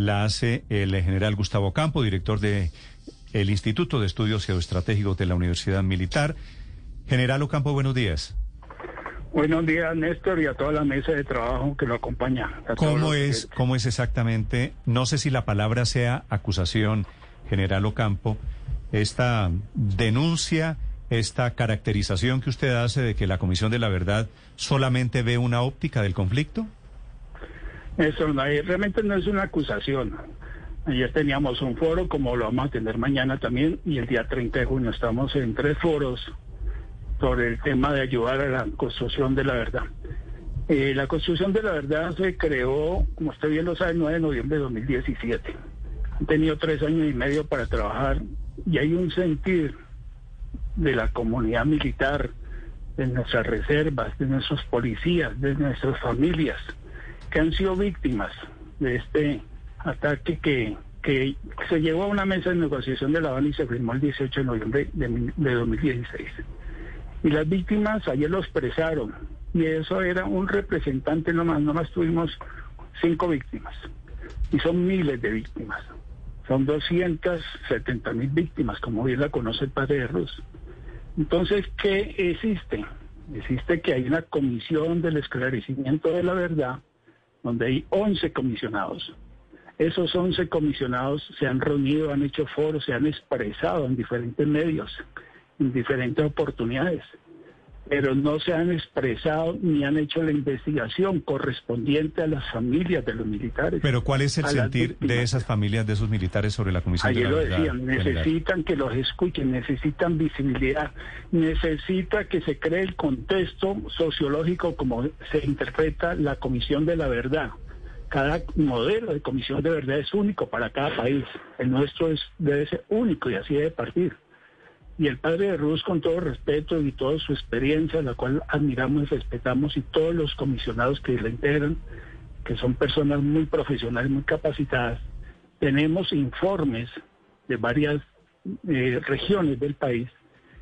La hace el general Gustavo Campo, director de el Instituto de Estudios Geoestratégicos de la Universidad Militar. General Ocampo, buenos días. Buenos días, Néstor, y a toda la mesa de trabajo que lo acompaña. ¿Cómo es, ¿Cómo es exactamente? No sé si la palabra sea acusación, general Ocampo, esta denuncia, esta caracterización que usted hace de que la Comisión de la Verdad solamente ve una óptica del conflicto. Eso realmente no es una acusación. Ayer teníamos un foro, como lo vamos a tener mañana también, y el día 30 de junio estamos en tres foros sobre el tema de ayudar a la construcción de la verdad. Eh, la construcción de la verdad se creó, como usted bien lo sabe, el 9 de noviembre de 2017. Han tenido tres años y medio para trabajar y hay un sentir de la comunidad militar, de nuestras reservas, de nuestros policías, de nuestras familias, que han sido víctimas de este ataque que, que se llevó a una mesa de negociación de La Habana y se firmó el 18 de noviembre de, de 2016. Y las víctimas ayer lo expresaron, y eso era un representante nomás, nomás tuvimos cinco víctimas, y son miles de víctimas. Son 270 mil víctimas, como bien la conoce padre de. Entonces, ¿qué existe? Existe que hay una comisión del esclarecimiento de la verdad, donde hay 11 comisionados. Esos 11 comisionados se han reunido, han hecho foros, se han expresado en diferentes medios, en diferentes oportunidades pero no se han expresado ni han hecho la investigación correspondiente a las familias de los militares. Pero ¿cuál es el sentir de esas familias, de esos militares sobre la Comisión Ayer de la lo decían, necesitan que los escuchen, necesitan visibilidad, necesita que se cree el contexto sociológico como se interpreta la Comisión de la Verdad. Cada modelo de Comisión de Verdad es único para cada país. El nuestro es, debe ser único y así debe partir. Y el padre de Ruz, con todo respeto y toda su experiencia, la cual admiramos y respetamos, y todos los comisionados que la integran, que son personas muy profesionales, muy capacitadas, tenemos informes de varias eh, regiones del país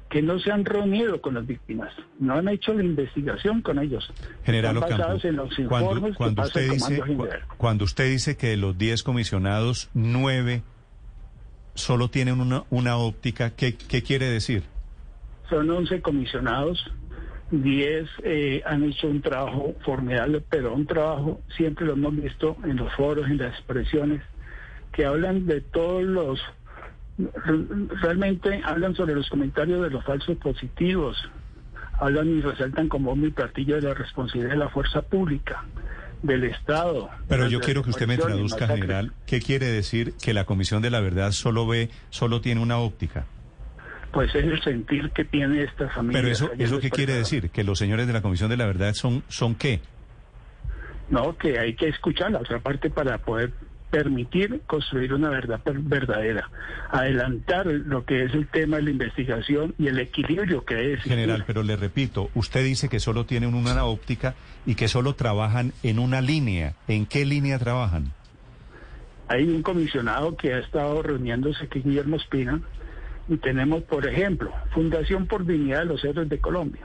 que no se han reunido con las víctimas, no han hecho la investigación con ellos. General Ocampo, en los cuando, cuando usted dice, cuando usted dice que de los 10 comisionados, 9 solo tienen una, una óptica, ¿qué, ¿qué quiere decir? Son 11 comisionados, 10 eh, han hecho un trabajo formidable, pero un trabajo, siempre lo hemos visto en los foros, en las expresiones, que hablan de todos los, re- realmente hablan sobre los comentarios de los falsos positivos, hablan y resaltan como mi platillo de la responsabilidad de la fuerza pública, del Estado. Pero yo quiero que usted me traduzca, general, ¿qué quiere decir que la Comisión de la Verdad solo ve, solo tiene una óptica? Pues es el sentir que tiene esta familia. Pero eso, ¿eso qué quiere decir? ¿Que los señores de la Comisión de la Verdad son, son qué? No, que hay que escuchar la otra parte para poder permitir construir una verdad verdadera, adelantar lo que es el tema de la investigación y el equilibrio que existir. General, pero le repito, usted dice que solo tienen una óptica y que solo trabajan en una línea. ¿En qué línea trabajan? Hay un comisionado que ha estado reuniéndose, que es Guillermo Espina, y tenemos, por ejemplo, Fundación por Dignidad de los Héroes de Colombia.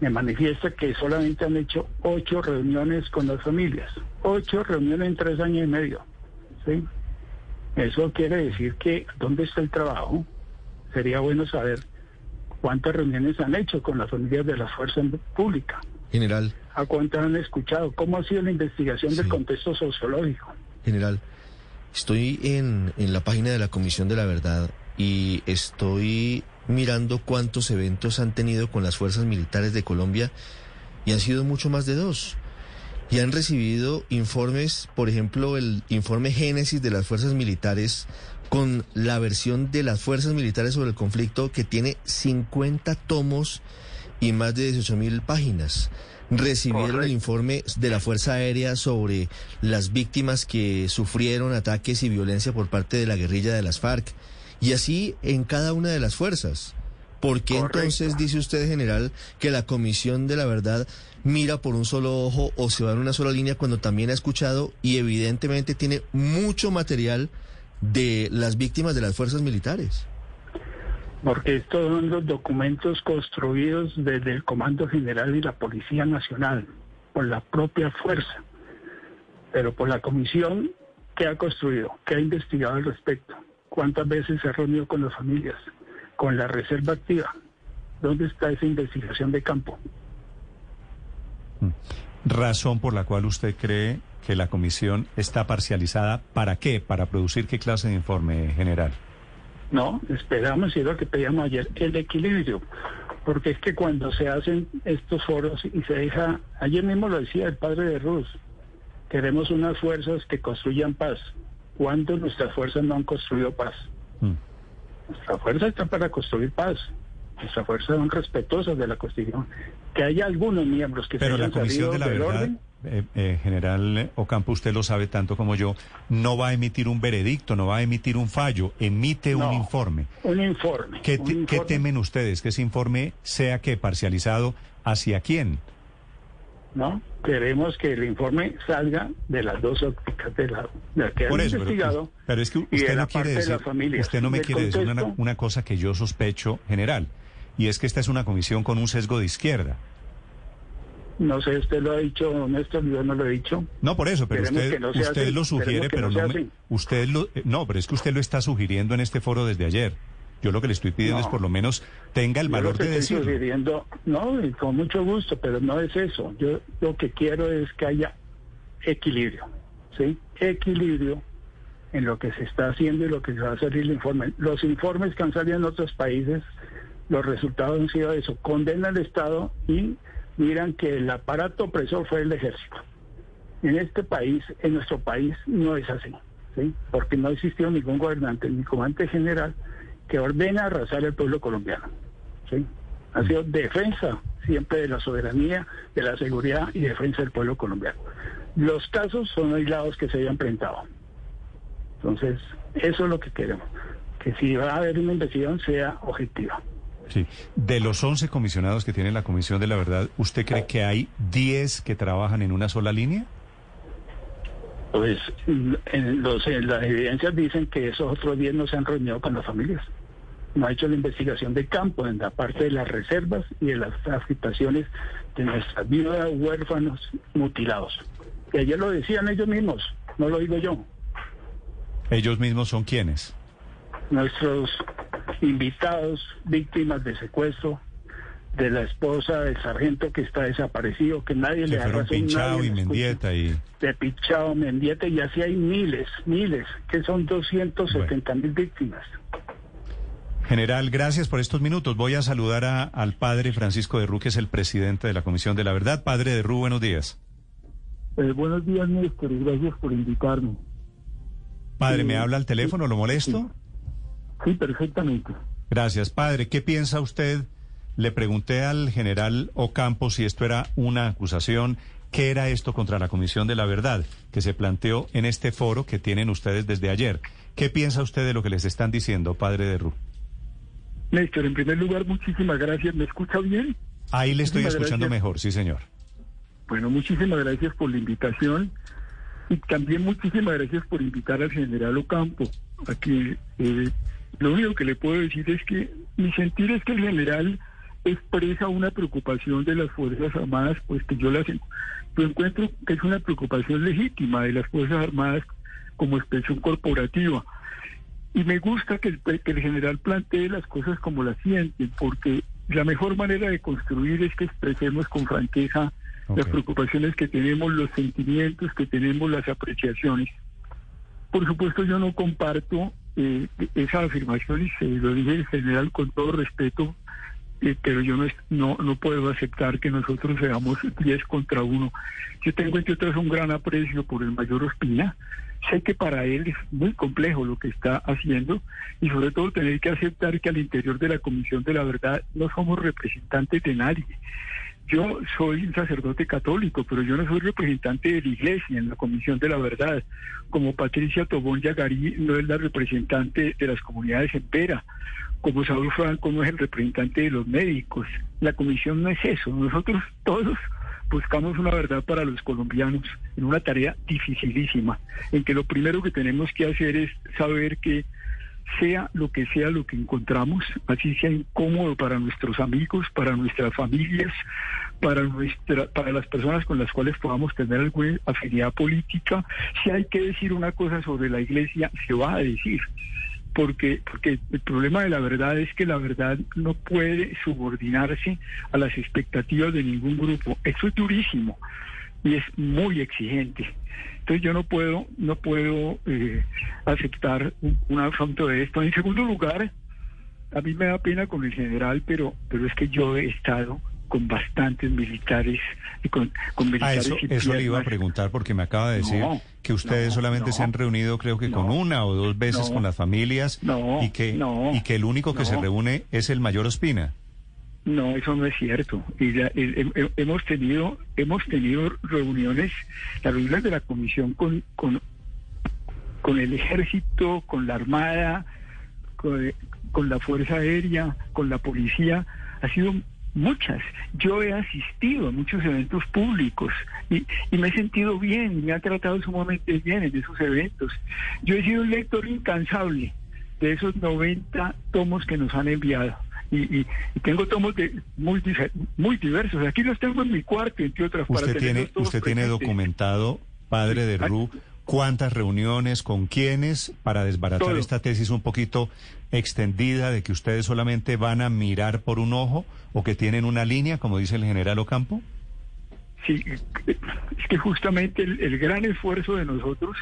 Me manifiesta que solamente han hecho ocho reuniones con las familias, ocho reuniones en tres años y medio. ¿sí? Eso quiere decir que, ¿dónde está el trabajo? Sería bueno saber cuántas reuniones han hecho con las familias de la fuerza pública, General, a cuántas han escuchado, cómo ha sido la investigación del contexto sociológico. general, estoy en, en la página de la Comisión de la Verdad y estoy mirando cuántos eventos han tenido con las fuerzas militares de Colombia y han sido mucho más de dos. Y han recibido informes, por ejemplo, el informe Génesis de las fuerzas militares con la versión de las fuerzas militares sobre el conflicto que tiene 50 tomos y más de 18 mil páginas. recibieron el informe de la Fuerza Aérea sobre las víctimas que sufrieron ataques y violencia por parte de la guerrilla de las FARC. Y así en cada una de las fuerzas. ¿Por qué entonces dice usted, general, que la Comisión de la Verdad mira por un solo ojo o se va en una sola línea cuando también ha escuchado y evidentemente tiene mucho material de las víctimas de las fuerzas militares? Porque estos son los documentos construidos desde el Comando General y la Policía Nacional, por la propia fuerza, pero por la comisión que ha construido, que ha investigado al respecto, cuántas veces se ha reunido con las familias, con la reserva activa. ¿Dónde está esa investigación de campo? Mm. Razón por la cual usted cree que la comisión está parcializada. ¿Para qué? ¿Para producir qué clase de informe general? No, esperamos, y es lo que pedíamos ayer, el equilibrio. Porque es que cuando se hacen estos foros y se deja, ayer mismo lo decía el padre de Ruz, queremos unas fuerzas que construyan paz. ¿Cuántas nuestras fuerzas no han construido paz? Mm. Nuestra fuerza está para construir paz. Nuestras fuerzas son respetuosas de la Constitución. Que haya algunos miembros que Pero se la Comisión de la Verdad, eh, eh, General Ocampo, usted lo sabe tanto como yo, no va a emitir un veredicto, no va a emitir un fallo, emite un informe. Un informe. ¿Qué, un informe. ¿Qué temen ustedes? ¿Que ese informe sea que parcializado hacia quién? ¿No? Queremos que el informe salga de las dos ópticas de la, de la que Por han eso, investigado. Pero, es que y de usted no quiere de decir, familias. usted no me quiere decir una, cosa que yo sospecho, general, y es que esta es una comisión con un sesgo de izquierda. No sé, usted lo ha dicho, Néstor, yo no lo he dicho. No, por eso, pero usted, que no usted así, lo sugiere, que pero no me- usted lo, eh, no, pero es que usted lo está sugiriendo en este foro desde ayer. Yo lo que le estoy pidiendo No. es por lo menos tenga el valor de decirlo. sugiriendo, no, y con mucho gusto, pero no es eso. Yo lo que quiero es que haya equilibrio, ¿sí? Equilibrio en lo que se está haciendo y lo que se va a salir el informe. Los informes que han salido en otros países, los resultados han sido eso, condena al Estado y miran que el aparato opresor fue el ejército. En este país, en nuestro país, no es así, ¿sí? Porque no existió ningún gobernante, ni comandante general que ordena arrasar el pueblo colombiano, ¿sí? Ha sido defensa siempre de la soberanía, de la seguridad y defensa del pueblo colombiano. Los casos son aislados que se hayan presentado. Entonces, eso es lo que queremos, que si va a haber una investigación sea objetiva. Sí. De los 11 comisionados que tiene la Comisión de la Verdad, ¿usted cree que hay 10 que trabajan en una sola línea? Pues en los, en las evidencias dicen que esos otros 10 no se han reunido con las familias. No ha hecho la investigación de campo en la parte de las reservas y de las afectaciones de nuestras viudas, huérfanos, mutilados. Y ayer lo decían ellos mismos, no lo digo yo. Ellos mismos son quienes. Nuestros invitados, víctimas de secuestro, de la esposa del sargento que está desaparecido, que nadie Que le fueron razón, Pinchao nadie y. Mendieta y... de Pichao, Mendieta, y así hay miles, miles, que son 270 mil víctimas. General, gracias por estos minutos. Voy a saludar a- al padre Francisco de Ru, que es el presidente de la Comisión de la Verdad. Padre de Ru, buenos días. Eh, buenos días, Néstor, y gracias por invitarme. Padre, ¿me Sí. habla al teléfono? ¿Lo molesto? Sí, perfectamente. Gracias, padre. ¿Qué piensa usted? Le pregunté al general Ocampo si esto era una acusación. ¿Qué era esto contra la Comisión de la Verdad que se planteó en este foro que tienen ustedes desde ayer? ¿Qué piensa usted de lo que les están diciendo, padre de Ru? Néstor, en primer lugar, muchísimas gracias. ¿Me escucha bien? Ahí le estoy Muchísimas escuchando gracias. mejor, sí, señor. Bueno, muchísimas gracias por la invitación y también muchísimas gracias por invitar al general Ocampo a que eh, lo único que le puedo decir es que mi sentir es que el general expresa una preocupación de las Fuerzas Armadas, pues que yo las yo encuentro que es una preocupación legítima de las Fuerzas Armadas como expresión corporativa. Y me gusta que el, que el general plantee las cosas como las sienten, porque la mejor manera de construir es que expresemos con franqueza las preocupaciones que tenemos, los sentimientos que tenemos, las apreciaciones. Por supuesto, yo no comparto eh, esa afirmación y se lo dije en general con todo respeto, eh, pero yo no, no, no puedo aceptar que nosotros seamos 10 contra uno. Yo tengo, entre otras, un gran aprecio por el mayor Ospina. Sé que para él es muy complejo lo que está haciendo y sobre todo tener que aceptar que al interior de la Comisión de la Verdad no somos representantes de nadie. yo soy un sacerdote católico, pero yo no soy representante de la iglesia en la Comisión de la Verdad, como Patricia Tobón Yagarí no es la representante de las comunidades en Pera, como Saúl Franco no es el representante de los médicos. La comisión no es eso, nosotros todos buscamos una verdad para los colombianos en una tarea dificilísima, en que lo primero que tenemos que hacer es saber que sea lo que sea lo que encontramos, así sea incómodo para nuestros amigos, para nuestras familias, para nuestra, para las personas con las cuales podamos tener alguna afinidad política, si hay que decir una cosa sobre la iglesia, se va a decir. Porque, porque el problema de la verdad es que la verdad no puede subordinarse a las expectativas de ningún grupo. Eso es durísimo y es muy exigente. Entonces yo no puedo, no puedo eh, aceptar un, un, asunto de esto. En segundo lugar, a mí me da pena con el general, pero, pero es que yo he estado con bastantes militares y con, con militares. Ah, eso, eso le iba a preguntar porque me acaba de decir no, que ustedes no, solamente no, se han reunido creo que con una o dos veces con las familias y que y que el único que se reúne es el mayor Ospina. No, eso no es cierto. Y ya, eh, eh, hemos tenido hemos tenido reuniones, las reuniones de la comisión con con, con el ejército, con la armada, con, con, la fuerza aérea, con la policía, ha sido muchas. Yo he asistido a muchos eventos públicos y, y me he sentido bien, me ha tratado sumamente bien en esos eventos. Yo he sido un lector incansable de esos 90 tomos que nos han enviado. Y, y, y, tengo tomos de muy, muy diversos. Aquí los tengo en mi cuarto, entre otras ¿Usted tiene, usted tiene documentado, padre de Ru, cuántas reuniones, con quiénes, para desbaratar Todo. esta tesis un poquito extendida de que ustedes solamente van a mirar por un ojo o que tienen una línea, como dice el general Ocampo? Sí, es que justamente el, el gran esfuerzo de nosotros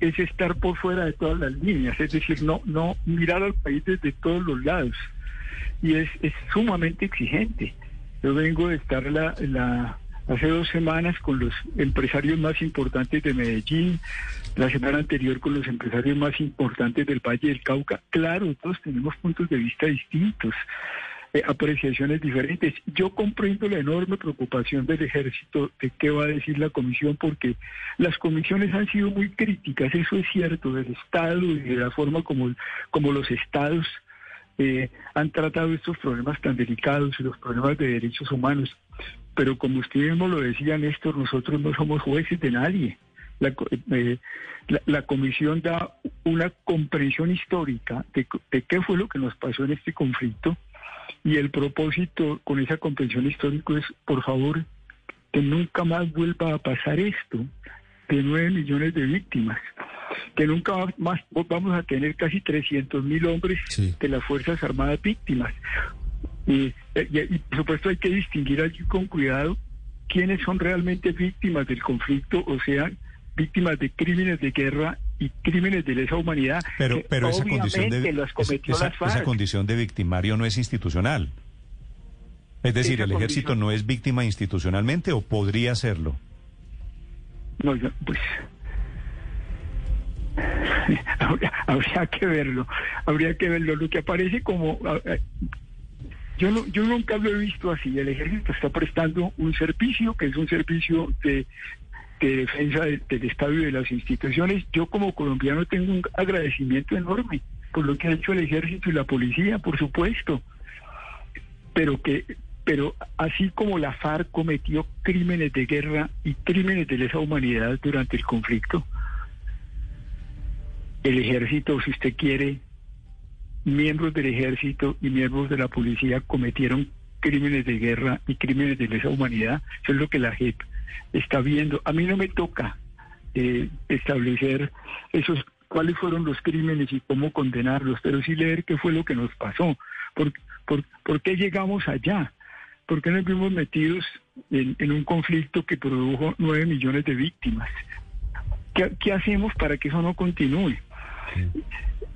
es estar por fuera de todas las líneas, es decir, no, no mirar al país desde todos los lados y es, es sumamente exigente. Yo vengo de estar la, la, hace dos semanas con los empresarios más importantes de Medellín, la semana anterior con los empresarios más importantes del Valle del Cauca. Claro, todos tenemos puntos de vista distintos. Eh, apreciaciones diferentes. Yo comprendo la enorme preocupación del ejército de qué va a decir la comisión, porque las comisiones han sido muy críticas, eso es cierto, del Estado y de la forma como, como los estados eh, han tratado estos problemas tan delicados y los problemas de derechos humanos. Pero como usted mismo lo decía, Néstor, nosotros no somos jueces de nadie. La, eh, la, la, comisión da una comprensión histórica de, de, qué fue lo que nos pasó en este conflicto y el propósito con esa comprensión histórica es, por favor, que nunca más vuelva a pasar esto de nueve millones de víctimas, que nunca más vamos a tener casi 300 mil hombres sí. de las Fuerzas Armadas víctimas. Y, y, y, por supuesto hay que distinguir allí con cuidado quiénes son realmente víctimas del conflicto, o sea, víctimas de crímenes de guerra y crímenes de lesa humanidad. Pero, pero esa condición de esa, esa, condición de victimario no es institucional. Es decir, esa el ejército condición... no es víctima institucionalmente o podría serlo. No, yo, pues habría, habría, que verlo, habría que verlo. Lo que aparece como yo no, yo nunca lo he visto así. El ejército está prestando un servicio que es un servicio de de defensa de, del Estado y de las instituciones. Yo como colombiano tengo un agradecimiento enorme por lo que ha hecho el ejército y la policía, por supuesto. Pero que pero así como la FARC cometió crímenes de guerra y crímenes de lesa humanidad durante el conflicto, el ejército, si usted quiere, miembros del ejército y miembros de la policía cometieron crímenes de guerra y crímenes de lesa humanidad. Eso es lo que la JEP está viendo. A mí no me toca eh, establecer esos cuáles fueron los crímenes y cómo condenarlos, pero sí leer qué fue lo que nos pasó, por, por, por qué llegamos allá, por qué nos vimos metidos en, en un conflicto que produjo nueve millones de víctimas. ¿Qué, ¿Qué, hacemos para que eso no continúe?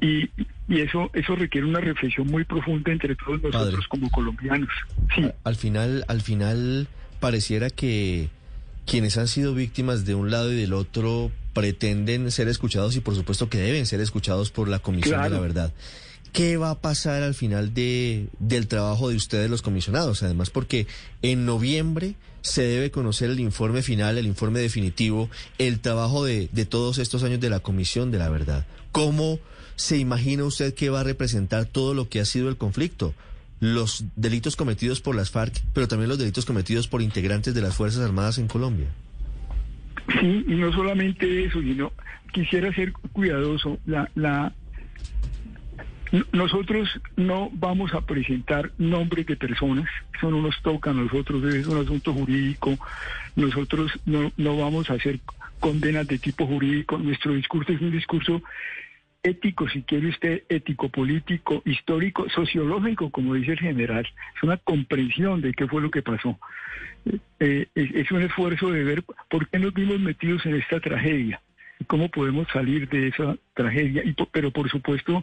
Y, y, eso eso requiere una reflexión muy profunda entre todos nosotros Padre, como colombianos. Sí. Al final, al final pareciera que quienes han sido víctimas de un lado y del otro pretenden ser escuchados y por supuesto que deben ser escuchados por la Comisión claro. de la Verdad. ¿Qué va a pasar al final de, del trabajo de ustedes los comisionados? Además, porque en noviembre se debe conocer el informe final, el informe definitivo, el trabajo de, de todos estos años de la Comisión de la Verdad. ¿Cómo se imagina usted que va a representar todo lo que ha sido el conflicto? Los delitos cometidos por las FARC, pero también los delitos cometidos por integrantes de las Fuerzas Armadas en Colombia. Sí, y no solamente eso, sino quisiera ser cuidadoso. La, la, nosotros no vamos a presentar nombres de personas, eso no nos toca a nosotros, es un asunto jurídico, nosotros no, no vamos a hacer condenas de tipo jurídico, nuestro discurso es un discurso ético, si quiere usted, ético, político, histórico, sociológico, como dice el general, es una comprensión de qué fue lo que pasó. Eh, es, un esfuerzo de ver por qué nos vimos metidos en esta tragedia cómo podemos salir de esa tragedia, y, pero por supuesto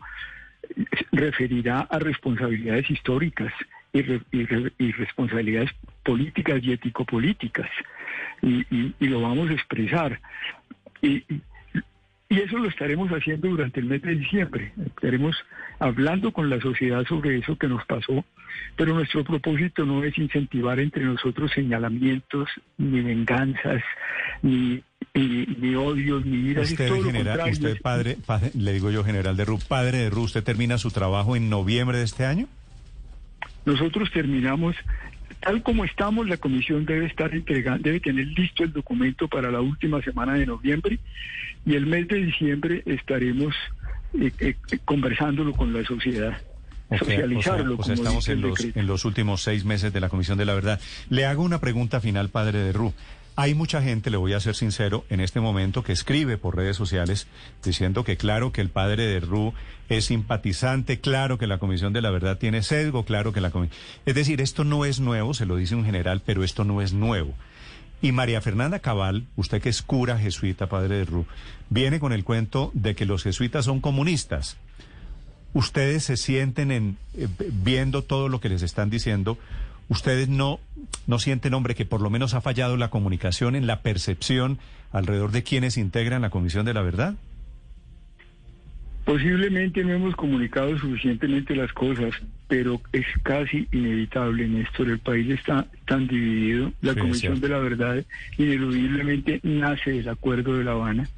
referirá a responsabilidades históricas y, responsabilidades políticas y ético-políticas, y, lo vamos a expresar. Y, y eso lo estaremos haciendo durante el mes de diciembre. Estaremos hablando con la sociedad sobre eso que nos pasó, pero nuestro propósito no es incentivar entre nosotros señalamientos, ni venganzas, ni, ni, odios, ni iras. Usted, general, usted padre, le digo yo, general de Ru, padre de Ru, ¿usted termina su trabajo en noviembre de este año? Nosotros terminamos tal como estamos, la comisión debe estar entregando, debe tener listo el documento para la última semana de noviembre y el mes de diciembre estaremos eh, eh, conversándolo con la sociedad. socializarlo. O sea, estamos en los, en los últimos seis meses de la Comisión de la Verdad. Le hago una pregunta final, padre de Ru. Hay mucha gente, le voy a ser sincero, en este momento que escribe por redes sociales diciendo que claro que el padre de Ru es simpatizante, claro que la Comisión de la Verdad tiene sesgo, claro que la Comisión... Es decir, esto no es nuevo, se lo dice un general, pero esto no es nuevo. Y María Fernanda Cabal, usted que es cura jesuita, padre de Ru, viene con el cuento de que los jesuitas son comunistas. Ustedes se sienten en eh, viendo todo lo que les están diciendo, ustedes no no sienten, hombre, que por lo menos ha fallado la comunicación en la percepción alrededor de quienes integran la Comisión de la Verdad. Posiblemente no hemos comunicado suficientemente las cosas, pero es casi inevitable, Néstor. El país está tan dividido. La Comisión de la Verdad ineludiblemente nace del Acuerdo de La Habana.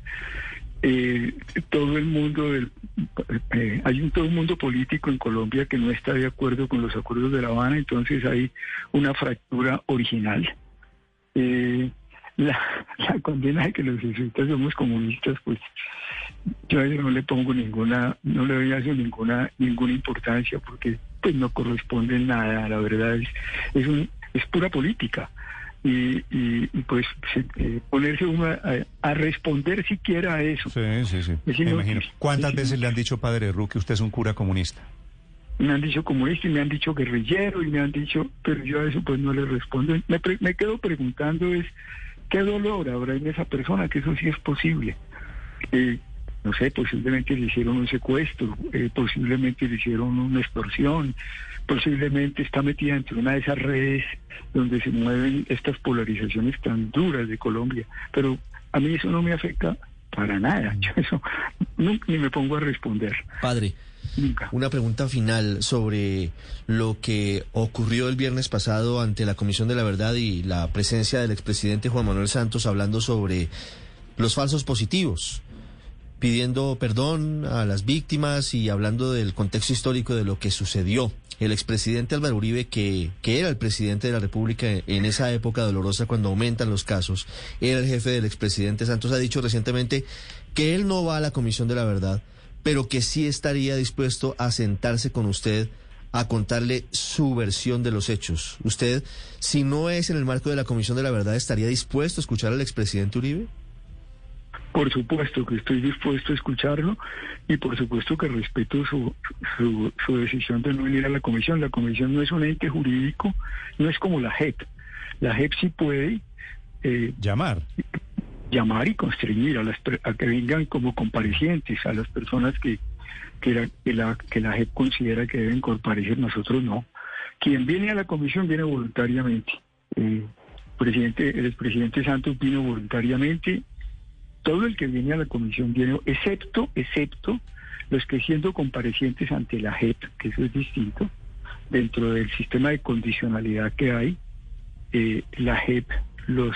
Eh, todo el mundo eh, hay un todo un mundo político en Colombia que no está de acuerdo con los acuerdos de La Habana, entonces hay una fractura original. Eh, la, condena de que los jesuitas somos comunistas, pues yo a eso no le pongo ninguna, no le doy a eso ninguna, ninguna importancia porque pues no corresponde nada, la verdad es, es un, es pura política y, pues eh, ponerse a, responder siquiera a eso. Sí, sí, sí. Me imagino. ¿Cuántas veces le han dicho, padre Ru, que usted es un cura comunista? Me han dicho comunista y me han dicho guerrillero y me han dicho, pero yo a eso pues no le respondo. Me, me quedo preguntando es, ¿qué dolor habrá en esa persona? Que eso sí es posible. Eh, no sé, posiblemente le hicieron un secuestro, eh, posiblemente le hicieron una extorsión, posiblemente está metida entre una de esas redes donde se mueven estas polarizaciones tan duras de Colombia. Pero a mí eso no me afecta para nada. Yo eso nunca ni me pongo a responder. Padre. Nunca. Una pregunta final sobre lo que ocurrió el viernes pasado ante la Comisión de la Verdad y la presencia del expresidente Juan Manuel Santos hablando sobre los falsos positivos pidiendo perdón a las víctimas y hablando del contexto histórico de lo que sucedió. El expresidente Álvaro Uribe, que, que era el presidente de la República en esa época dolorosa cuando aumentan los casos, era el jefe del expresidente Santos, ha dicho recientemente que él no va a la Comisión de la Verdad, pero que sí estaría dispuesto a sentarse con usted a contarle su versión de los hechos. ¿Usted, si no es en el marco de la Comisión de la Verdad, estaría dispuesto a escuchar al expresidente Uribe? Por supuesto que estoy dispuesto a escucharlo y por supuesto que respeto su, su, decisión de no venir a la comisión. La comisión no es un ente jurídico, no es como la JEP. La JEP sí puede... Eh, llamar. Llamar y constreñir a, las, a que vengan como comparecientes, a las personas que, que, la, que, la, que la JEP considera que deben comparecer, nosotros no. Quien viene a la comisión viene voluntariamente. Eh, presidente, el expresidente Santos vino voluntariamente todo el que viene a la comisión viene, excepto, excepto los que siendo comparecientes ante la JEP, que eso es distinto, dentro del sistema de condicionalidad que hay, eh, la JEP los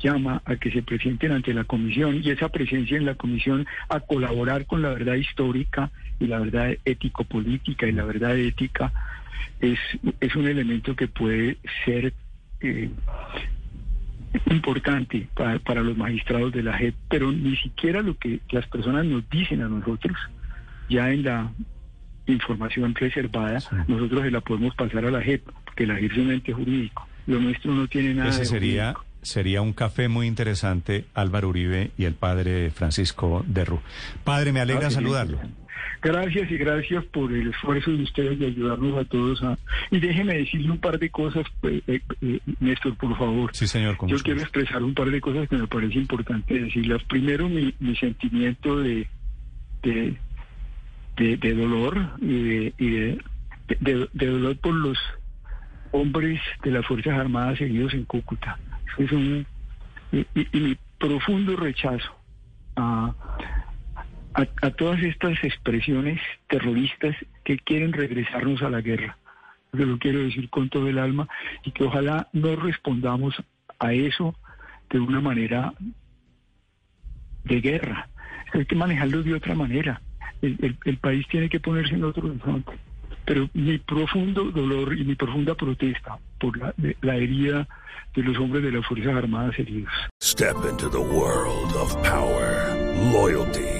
llama a que se presenten ante la comisión y esa presencia en la comisión a colaborar con la verdad histórica y la verdad ético-política y la verdad ética es, es un elemento que puede ser eh, importante para, para, los magistrados de la JEP, pero ni siquiera lo que las personas nos dicen a nosotros, ya en la información reservada, nosotros se la podemos pasar a la JEP, porque la JEP es un ente jurídico. Lo nuestro no tiene nada Ese de sería, jurídico. sería un café muy interesante, Álvaro Uribe y el padre Francisco Derru. Padre, me alegra Ah, sí, saludarlo. Gracias y gracias por el esfuerzo de ustedes de ayudarnos a todos. A... Y déjeme decirle un par de cosas, pues, eh, eh, Néstor, por favor. Sí, señor. Yo quiero expresar un par de cosas que me parece importante decirlas. Primero, mi, mi sentimiento de, de, de, de dolor y, de, y de, dolor por los hombres de las Fuerzas Armadas heridos en Cúcuta. Es un, y, y- y mi profundo rechazo a, a, a todas estas expresiones terroristas que quieren regresarnos a la guerra. Yo lo quiero decir con todo el alma y que ojalá no respondamos a eso de una manera de guerra. Hay que manejarlo de otra manera. El, el- el país tiene que ponerse en otro horizonte. Pero mi profundo dolor y mi profunda protesta por la, de- la herida de los hombres de las Fuerzas Armadas heridos. Step into the world of power, loyalty,